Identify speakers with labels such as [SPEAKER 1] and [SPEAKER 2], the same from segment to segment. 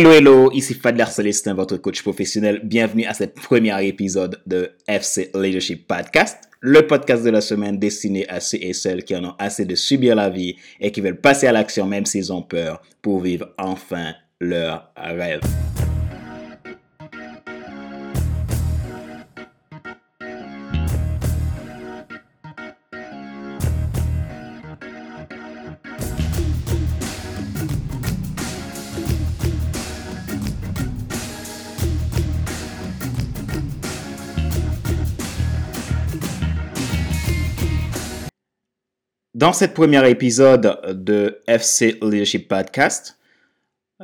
[SPEAKER 1] Hello, hello, ici Fadler Célestin, votre coach professionnel. Bienvenue à ce premier épisode de FC Leadership Podcast, le podcast de la semaine destiné à ceux et celles qui en ont assez de subir la vie et qui veulent passer à l'action même s'ils ont peur pour vivre enfin leur rêve. Dans cet premier épisode de FC Leadership Podcast,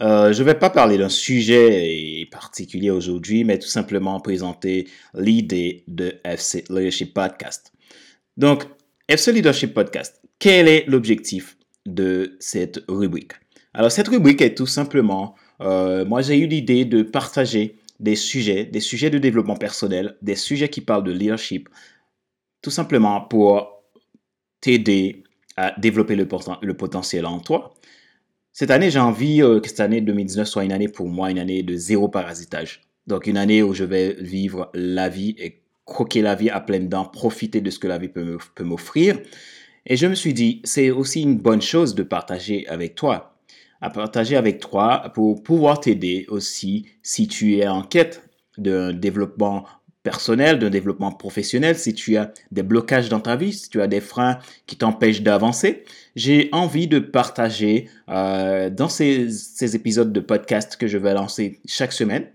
[SPEAKER 1] euh, je ne vais pas parler d'un sujet particulier aujourd'hui, mais tout simplement présenter l'idée de FC Leadership Podcast. Donc, FC Leadership Podcast, quel est l'objectif de cette rubrique? Alors, cette rubrique est tout simplement, euh, moi j'ai eu l'idée de partager des sujets, des sujets de développement personnel, des sujets qui parlent de leadership, tout simplement pour t'aider à développer le, le, potentiel en toi. Cette année, j'ai envie euh, que cette année 2019 soit une année pour moi, une année de zéro parasitage. Donc une année où je vais vivre la vie et croquer la vie à pleines dents, profiter de ce que la vie peut m'offrir. Et je me suis dit, c'est aussi une bonne chose de partager avec toi. À partager avec toi pour pouvoir t'aider aussi si tu es en quête d'un développement personnel, d'un développement professionnel, si tu as des blocages dans ta vie, si tu as des freins qui t'empêchent d'avancer, j'ai envie de partager euh, dans ces, épisodes de podcast que je vais lancer chaque semaine.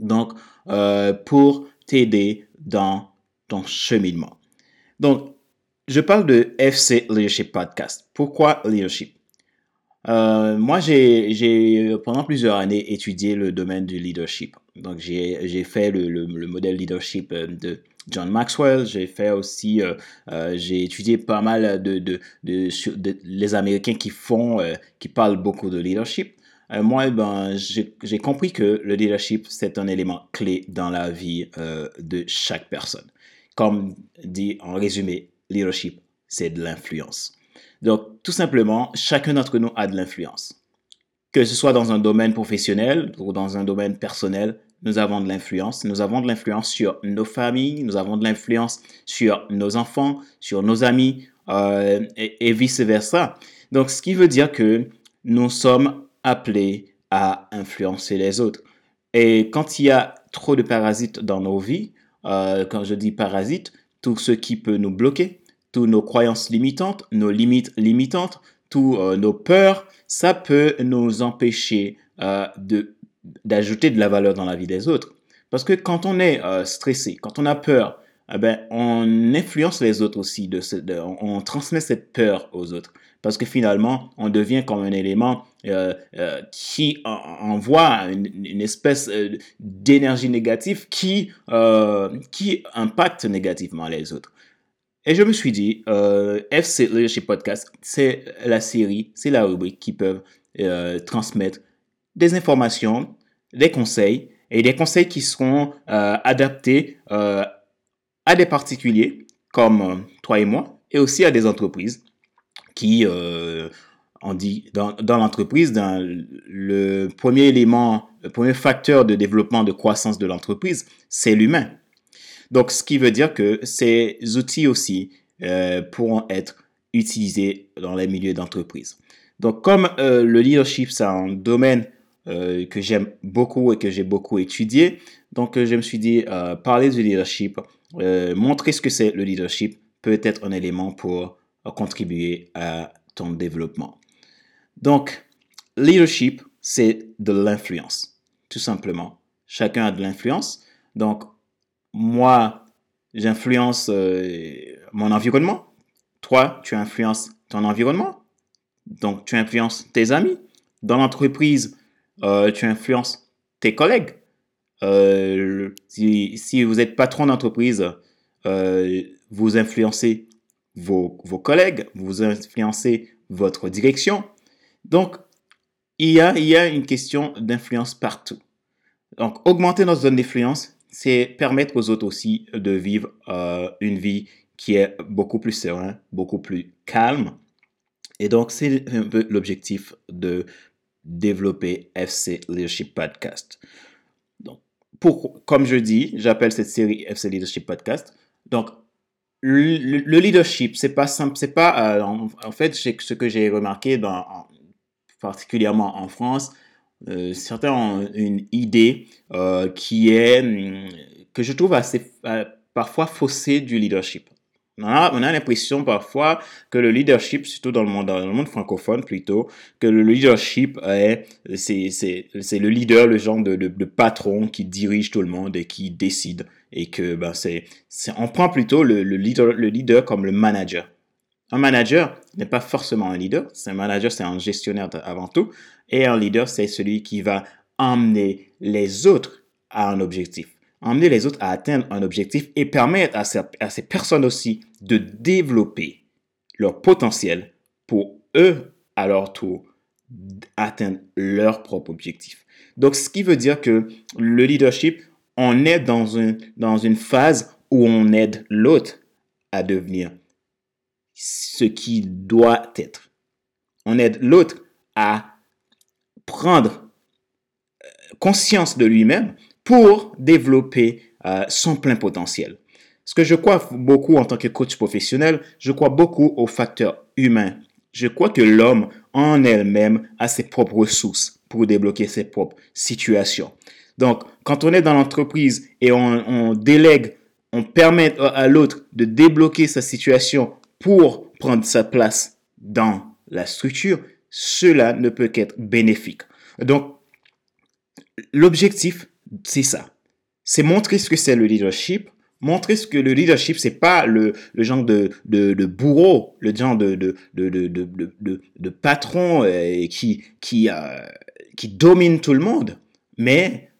[SPEAKER 1] Donc, euh, pour t'aider dans ton cheminement. Donc, je parle de FC Leadership Podcast. Pourquoi leadership? Euh, moi, j'ai pendant plusieurs années étudié le domaine du leadership. Donc, j'ai fait le, le, le, modèle leadership euh, de John Maxwell. J'ai fait aussi, euh, j'ai étudié pas mal de, de, de, les Américains qui font, qui parlent beaucoup de leadership. Moi, ben, j'ai compris que le leadership, c'est un élément clé dans la vie de chaque personne. Comme dit en résumé, leadership, c'est de l'influence. Donc, tout simplement, chacun d'entre nous a de l'influence. Que ce soit dans un domaine professionnel ou dans un domaine personnel, nous avons de l'influence. Nous avons de l'influence sur nos familles, nous avons de l'influence sur nos enfants, sur nos amis euh, et, vice-versa. Donc, ce qui veut dire que nous sommes appelés à influencer les autres. Et quand il y a trop de parasites dans nos vies, euh, quand je dis parasites, tout ce qui peut nous bloquer, toutes nos croyances limitantes, nos limites limitantes, toutes euh, nos peurs, ça peut nous empêcher euh, de d'ajouter de la valeur dans la vie des autres. Parce que quand on est euh, stressé, quand on a peur, eh ben, on influence les autres aussi, on, transmet cette peur aux autres. Parce que finalement, on devient comme un élément qui envoie une, une espèce d'énergie négative qui, qui impacte négativement les autres. Et je me suis dit, euh, FC Leadership Podcast, c'est la série, c'est la rubrique qui peuvent euh, transmettre des informations, des conseils, et des conseils qui seront euh, adaptés à des particuliers comme toi et moi, et aussi à des entreprises qui, on dit, dans, dans l'entreprise, dans le premier élément, le premier facteur de développement, de croissance de l'entreprise, c'est l'humain. Donc, ce qui veut dire que ces outils aussi euh, pourront être utilisés dans les milieux d'entreprise. Donc, comme euh, le leadership, c'est un domaine euh, que j'aime beaucoup et que j'ai beaucoup étudié, donc je me suis dit, parler du leadership, montrer ce que c'est le leadership peut être un élément pour contribuer à ton développement. Donc, leadership, c'est de l'influence, tout simplement. Chacun a de l'influence. Donc, moi, j'influence euh, mon environnement. Toi, tu influences ton environnement. Donc, tu influences tes amis. Dans l'entreprise, euh, tu influences tes collègues. Euh, si, vous êtes patron d'entreprise, vous influencez vos, vos, collègues, vous influencez votre direction. Donc, il y a, il y a une question d'influence partout. Donc, augmenter notre zone d'influence, c'est permettre aux autres aussi de vivre euh, une vie qui est beaucoup plus sereine, beaucoup plus calme. Et donc, c'est un peu l'objectif de développer FC Leadership Podcast. Donc, pour, comme je dis, j'appelle cette série FC Leadership Podcast. Donc, le, leadership, c'est pas simple, c'est pas, euh, en, fait, ce que j'ai remarqué particulièrement en France, euh, certains ont une idée euh, qui est, hum, que je trouve assez, parfois faussée du leadership. On a, l'impression parfois que le leadership, surtout dans le monde, dans le monde francophone plutôt, que le leadership est, c'est, c'est, c'est le leader, le genre de, de, de, patron qui dirige tout le monde et qui décide. Et que, ben, c'est, c'est on prend plutôt le, le, leader, le leader comme le manager. Un manager n'est pas forcément un leader. Un manager, c'est un gestionnaire avant tout. Et un leader, c'est celui qui va emmener les autres à un objectif emmener les autres à atteindre un objectif et permettre à ces, personnes aussi de développer leur potentiel pour eux, à leur tour, atteindre leur propre objectif. Donc, ce qui veut dire que le leadership, on est dans dans une phase où on aide l'autre à devenir ce qu'il doit être. On aide l'autre à prendre euh, conscience de lui-même pour développer euh, son plein potentiel. Ce que je crois beaucoup en tant que coach professionnel, je crois beaucoup au facteur humain. Je crois que l'homme en elle-même a ses propres ressources pour débloquer ses propres situations. Donc, quand on est dans l'entreprise et on, délègue, on permet à l'autre de débloquer sa situation pour prendre sa place dans la structure, cela ne peut qu'être bénéfique. Donc, l'objectif, c'est ça. C'est montrer ce que c'est le leadership, montrer ce que le leadership, c'est pas le, le genre de, de, bourreau, le genre de, de, de, de, patron euh, qui, qui, euh, qui domine tout le monde, mais,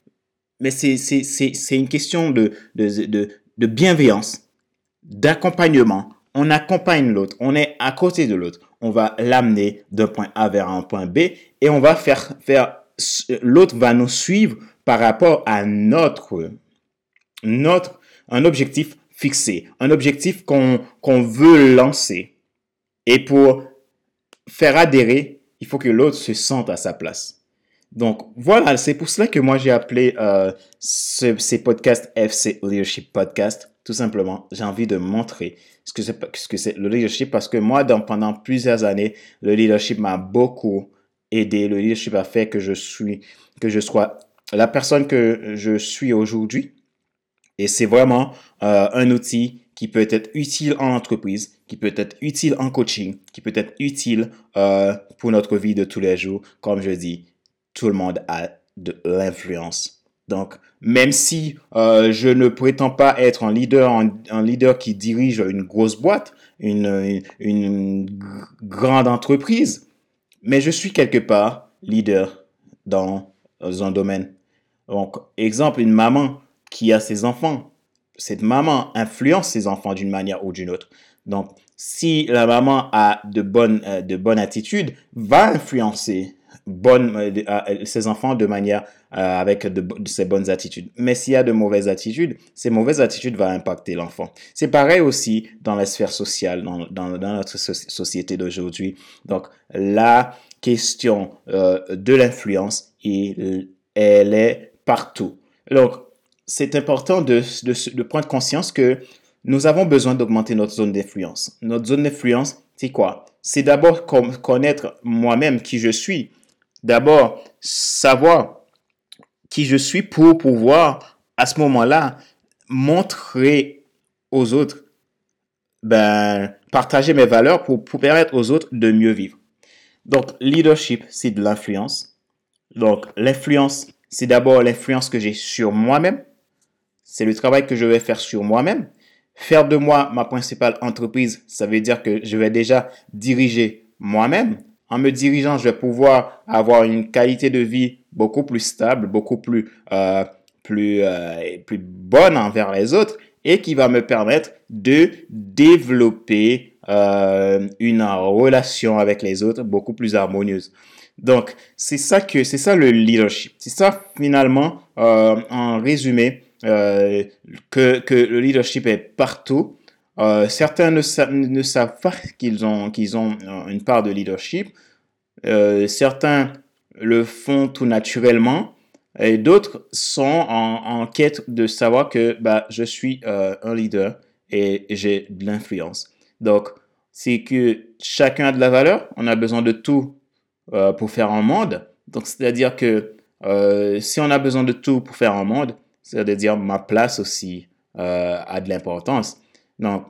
[SPEAKER 1] mais c'est, une question de, de bienveillance, d'accompagnement. On accompagne l'autre, on est à côté de l'autre, on va l'amener d'un point A vers un point B et on va faire, faire l'autre va nous suivre par rapport à notre, un objectif fixé, un objectif qu'on veut lancer. Et pour faire adhérer, il faut que l'autre se sente à sa place. Donc voilà, c'est pour cela que moi j'ai appelé euh, ce, ces podcasts FC Leadership Podcast. Tout simplement, j'ai envie de montrer ce que c'est le leadership parce que moi, pendant plusieurs années, le leadership m'a beaucoup aidé. Le leadership a fait que je suis, que je sois la personne que je suis aujourd'hui. Et c'est vraiment euh, un outil qui peut être utile en entreprise, qui peut être utile en coaching, qui peut être utile euh, pour notre vie de tous les jours. Comme je dis, tout le monde a de l'influence. Donc, même si euh, je ne prétends pas être un leader, un, leader qui dirige une grosse boîte, une, grande entreprise, mais je suis quelque part leader dans un domaine. Donc, exemple, une maman qui a ses enfants, cette maman influence ses enfants d'une manière ou d'une autre. Donc, si la maman a de bonnes, euh, de bonnes attitudes, va influencer bonne, euh, euh, ses enfants de manière avec de, ses bonnes attitudes. Mais s'il y a de mauvaises attitudes, ces mauvaises attitudes vont impacter l'enfant. C'est pareil aussi dans la sphère sociale, dans, dans, dans notre société d'aujourd'hui. Donc, la question de l'influence, elle est partout. Donc, c'est important de, de, prendre conscience que nous avons besoin d'augmenter notre zone d'influence. Notre zone d'influence, c'est quoi? C'est d'abord connaître moi-même qui je suis. D'abord, savoir qui je suis pour pouvoir, à ce moment-là, montrer aux autres, ben, partager mes valeurs pour, pour permettre aux autres de mieux vivre. Donc, leadership, c'est de l'influence. Donc, l'influence, c'est d'abord l'influence que j'ai sur moi-même. C'est le travail que je vais faire sur moi-même. Faire de moi ma principale entreprise, ça veut dire que je vais déjà diriger moi-même. En me dirigeant, je vais pouvoir avoir une qualité de vie beaucoup plus stable, beaucoup plus, euh, plus, euh, plus bonne envers les autres et qui va me permettre de développer euh, une relation avec les autres beaucoup plus harmonieuse. Donc, c'est ça que, c'est ça le leadership. C'est ça finalement, en résumé, que, que le leadership est partout. Certains ne, ne, savent pas qu'ils ont, qu'ils ont une part de leadership. Certains le font tout naturellement et d'autres sont en, quête de savoir que bah, je suis euh, un leader et j'ai de l'influence. Donc, c'est que chacun a de la valeur, on a besoin de tout euh, pour faire un monde. Donc, c'est-à-dire que euh, si on a besoin de tout pour faire un monde, c'est-à-dire ma place aussi a de l'importance. Donc,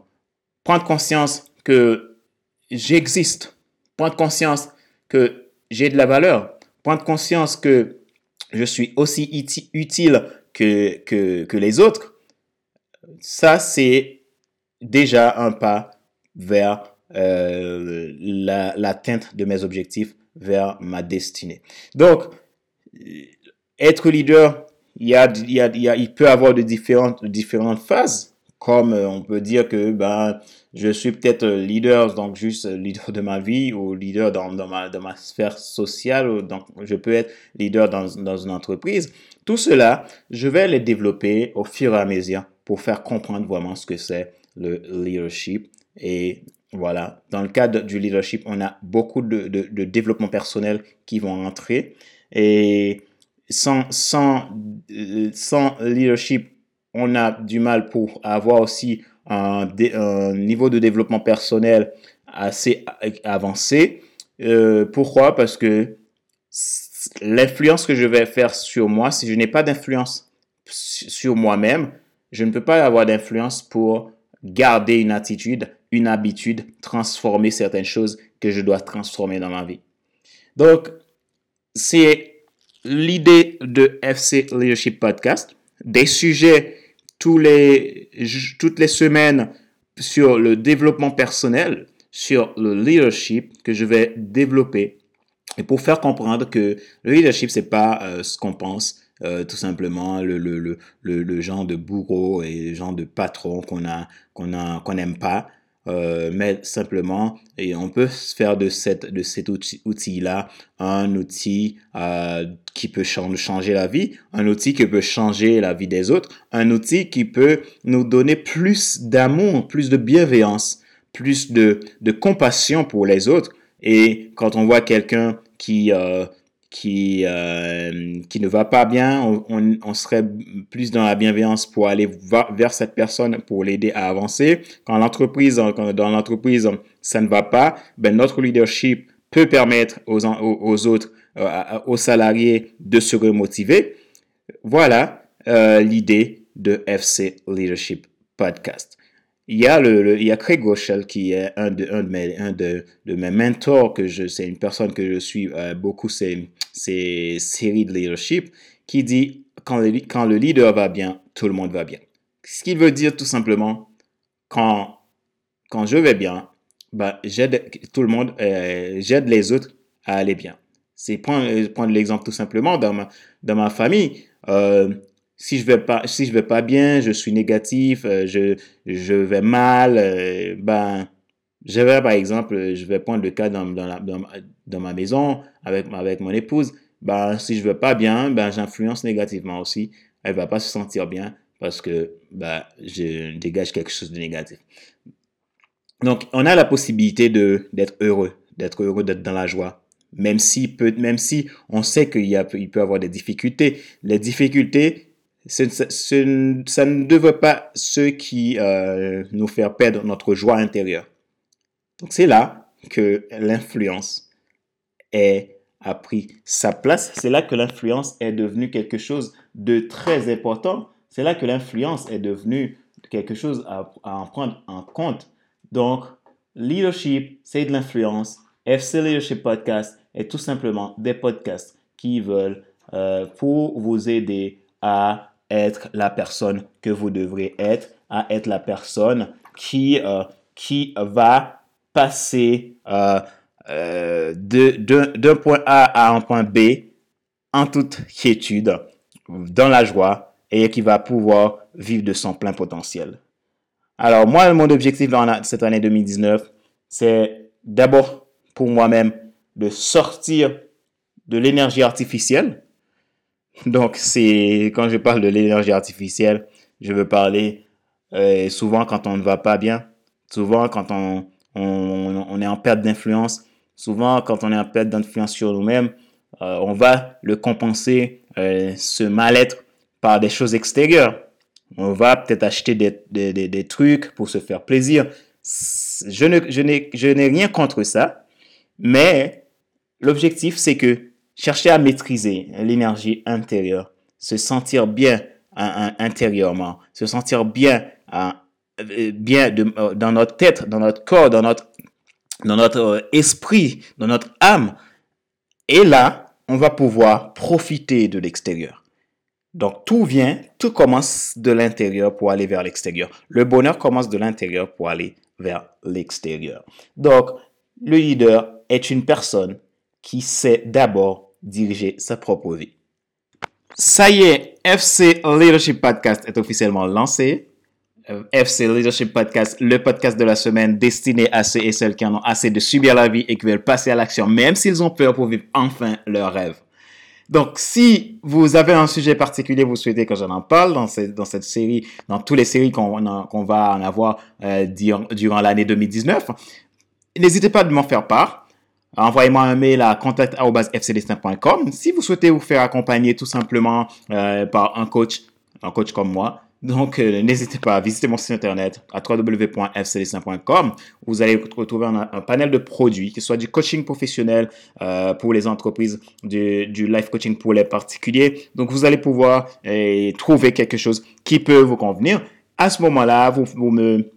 [SPEAKER 1] prendre conscience que j'existe, prendre conscience que j'ai de la valeur, prendre conscience que je suis aussi utile que, que, les autres, ça c'est déjà un pas vers euh, l'atteinte de mes objectifs, vers ma destinée. Donc, être leader, il, y y peut avoir de différentes, différentes phases comme euh, on peut dire que ben je suis peut-être leader donc juste leader de ma vie ou leader dans, dans, ma, dans ma sphère sociale ou donc je peux être leader dans, dans une entreprise. Tout cela je vais les développer au fur et à mesure pour faire comprendre vraiment ce que c'est le leadership. Et voilà. Dans le cadre du leadership on a beaucoup de, de, développement personnel qui vont entrer. Et sans sans euh, sans leadership on a du mal pour avoir aussi un, niveau de développement personnel assez avancé. Euh, pourquoi? Parce que l'influence que je vais faire sur moi, si je n'ai pas d'influence sur moi-même, je ne peux pas avoir d'influence pour garder une attitude, une habitude, transformer certaines choses que je dois transformer dans ma vie. Donc, c'est l'idée de FC Leadership Podcast, des sujets toutes les semaines sur le développement personnel, sur le leadership que je vais développer. Et pour faire comprendre que le leadership, c'est pas euh, ce qu'on pense, euh, tout simplement le, le, le, le, genre de bourreau et le genre de patron qu'on a qu'on a qu'on n'aime pas euh, mais simplement, et on peut faire de, cette, de cet outil-là un outil euh, qui peut changer la vie, un outil qui peut changer la vie des autres, un outil qui peut nous donner plus d'amour, plus de bienveillance, plus de, de compassion pour les autres. Et quand on voit quelqu'un qui, euh, qui, euh, qui ne va pas bien, on, on, serait plus dans la bienveillance pour aller vers cette personne pour l'aider à avancer. Quand l'entreprise, dans l'entreprise, ça ne va pas, ben notre leadership peut permettre aux, aux, autres, euh, aux salariés de se remotiver. Voilà euh, l'idée de FC Leadership Podcast il y a le, il y a Craig Rochelle qui est un de, un de mes, un de, de mes mentors que je, c'est une personne que je suis euh, beaucoup ces, ces séries de leadership qui dit quand le, quand le leader va bien, tout le monde va bien. Ce qui veut dire tout simplement quand, quand je vais bien, bah, j'aide tout le monde, euh, j'aide les autres à aller bien. C'est prendre, prendre l'exemple tout simplement dans ma, dans ma famille. Euh, si je vais pas si je vais pas bien je suis négatif euh, je je vais mal euh, ben je vais par exemple je vais prendre le cas dans dans, la, dans, ma maison avec avec mon épouse ben si je vais pas bien ben j'influence négativement aussi. Elle va pas se sentir bien parce que ben je dégage quelque chose de négatif. Donc on a la possibilité de d'être heureux d'être heureux d'être dans la joie. Même si peut même si on sait qu'il y a il peut avoir des difficultés les difficultés ça ne devrait pas ce qui euh, nous faire perdre notre joie intérieure. Donc c'est là que l'influence a pris sa place. C'est là que l'influence est devenue quelque chose de très important. C'est là que l'influence est devenue quelque chose à, en prendre en compte. Donc, leadership, c'est de l'influence. FC Leadership Podcast est tout simplement des podcasts qui veulent euh, pour vous aider à être la personne que vous devrez être, à être la personne qui, euh, qui va passer euh, euh, d'un point A à un point B en toute quiétude, dans la joie, et qui va pouvoir vivre de son plein potentiel. Alors moi, mon objectif dans cette année 2019, c'est d'abord pour moi-même de sortir de l'énergie artificielle donc, c'est quand je parle de l'énergie artificielle, je veux parler euh, souvent quand on ne va pas bien, souvent quand on, on, on est en perte d'influence, souvent quand on est en perte d'influence sur nous-mêmes, euh, on va le compenser, euh, ce mal-être, par des choses extérieures. On va peut-être acheter des, des, des, trucs pour se faire plaisir. Je, n'ai, je rien contre ça, mais l'objectif, c'est que chercher à maîtriser l'énergie intérieure, se sentir bien intérieurement, se sentir bien, bien de, dans notre tête, dans notre corps, dans notre, dans notre esprit, dans notre âme. Et là, on va pouvoir profiter de l'extérieur. Donc tout vient, tout commence de l'intérieur pour aller vers l'extérieur. Le bonheur commence de l'intérieur pour aller vers l'extérieur. Donc le leader est une personne qui sait d'abord diriger sa propre vie. Ça y est, FC Leadership Podcast est officiellement lancé. Euh, FC Leadership Podcast, le podcast de la semaine destiné à ceux et celles qui en ont assez de subir la vie et qui veulent passer à l'action, même s'ils ont peur pour vivre enfin leur rêve. Donc, si vous avez un sujet particulier, vous souhaitez que j'en en parle dans cette, série, dans toutes les séries qu'on qu'on va en avoir euh, durant, durant l'année 2019, n'hésitez pas à m'en faire part. Envoyez-moi un mail à contact.fcdestin.com si vous souhaitez vous faire accompagner tout simplement euh, par un coach, un coach comme moi, donc, euh, n'hésitez pas à visiter mon site internet à www.fcdessin.com. Vous allez retrouver un, panel de produits, que ce soit du coaching professionnel euh, pour les entreprises, du, du, life coaching pour les particuliers. Donc, vous allez pouvoir euh, trouver quelque chose qui peut vous convenir. À ce moment-là, vous, vous me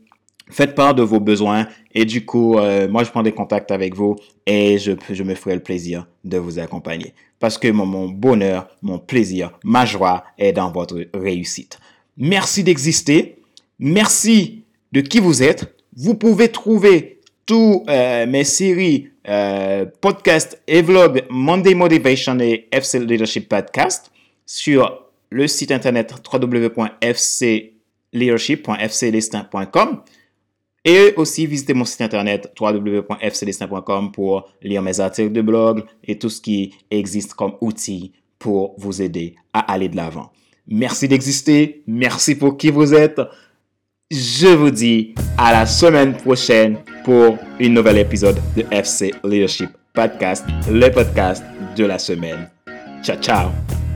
[SPEAKER 1] faites part de vos besoins et du coup, moi, je prends des contacts avec vous et je, je me ferai le plaisir de vous accompagner. Parce que mon bonheur, mon plaisir, ma joie est dans votre réussite. Merci d'exister. Merci de qui vous êtes. Vous pouvez trouver tous euh, mes séries, euh, podcasts et vlogs Monday Motivation et FC Leadership Podcast sur le site internet www.fcleadership.fclestin.com et aussi visiter mon site internet www.fclestin.com pour lire mes articles de blog et tout ce qui existe comme outil pour vous aider à aller de l'avant. Merci d'exister. Merci pour qui vous êtes. Je vous dis à la semaine prochaine pour un nouvel épisode de FC Leadership Podcast, le podcast de la semaine. Ciao, ciao.